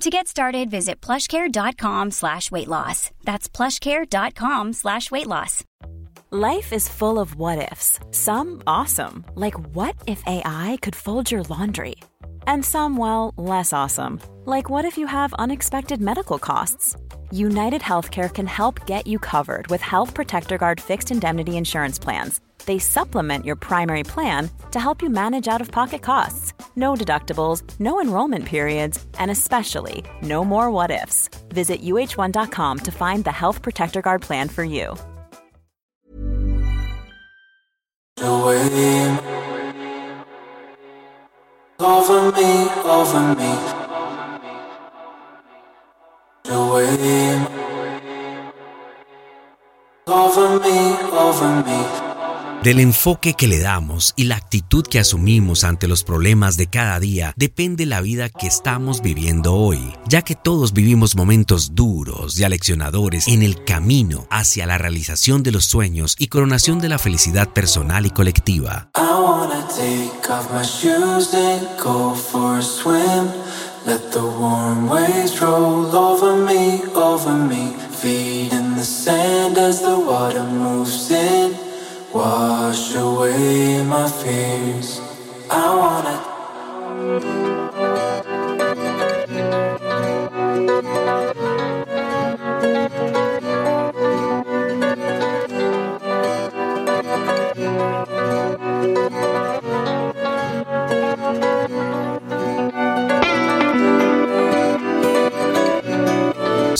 To get started, visit plushcare.com slash weight loss. That's plushcare.com slash weight loss. Life is full of what ifs. Some awesome, like what if AI could fold your laundry? And some, well, less awesome, like what if you have unexpected medical costs? United Healthcare can help get you covered with Health Protector Guard fixed indemnity insurance plans. They supplement your primary plan to help you manage out of pocket costs. No deductibles, no enrollment periods, and especially no more what ifs. Visit uhone.com to find the Health Protector Guard plan for you. Over me, over me. Over me, over me. Del enfoque que le damos y la actitud que asumimos ante los problemas de cada día depende la vida que estamos viviendo hoy, ya que todos vivimos momentos duros y aleccionadores en el camino hacia la realización de los sueños y coronación de la felicidad personal y colectiva. Wash I wanna.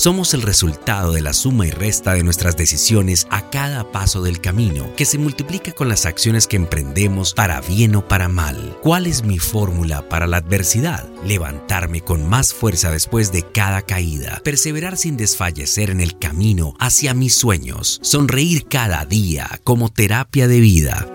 Somos el resultado de la suma y resta de nuestras decisiones a cada paso del camino, que se multiplica con las acciones que emprendemos para bien o para mal. ¿Cuál es mi fórmula para la adversidad? Levantarme con más fuerza después de cada caída, perseverar sin desfallecer en el camino hacia mis sueños, sonreír cada día como terapia de vida.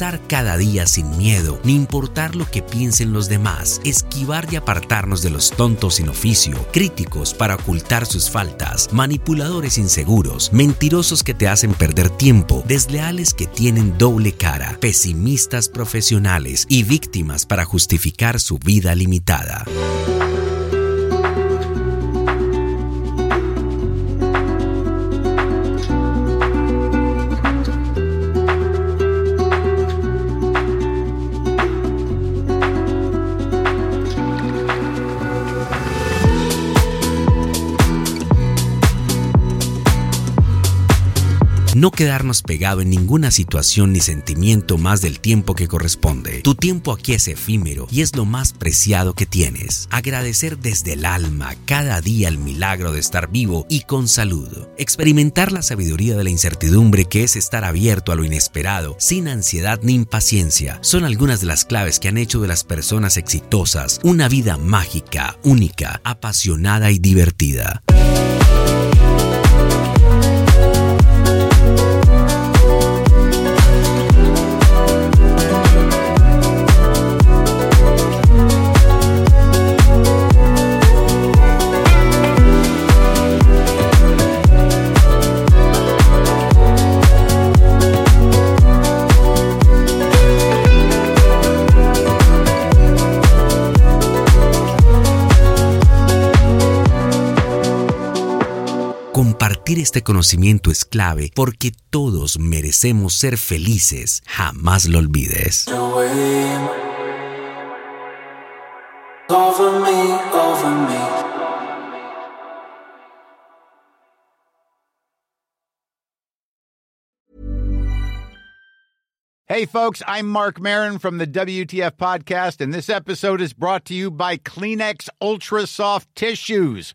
Cada día sin miedo, ni importar lo que piensen los demás, esquivar y apartarnos de los tontos sin oficio, críticos para ocultar sus faltas, manipuladores inseguros, mentirosos que te hacen perder tiempo, desleales que tienen doble cara, pesimistas profesionales y víctimas para justificar su vida limitada. No quedarnos pegado en ninguna situación ni sentimiento más del tiempo que corresponde. Tu tiempo aquí es efímero y es lo más preciado que tienes. Agradecer desde el alma cada día el milagro de estar vivo y con salud. Experimentar la sabiduría de la incertidumbre que es estar abierto a lo inesperado, sin ansiedad ni impaciencia, son algunas de las claves que han hecho de las personas exitosas una vida mágica, única, apasionada y divertida. Este conocimiento es clave porque todos merecemos ser felices. Jamás lo olvides. Over me, over me. Hey, folks, I'm Mark Marin from the WTF Podcast, and this episode is brought to you by Kleenex Ultra Soft Tissues,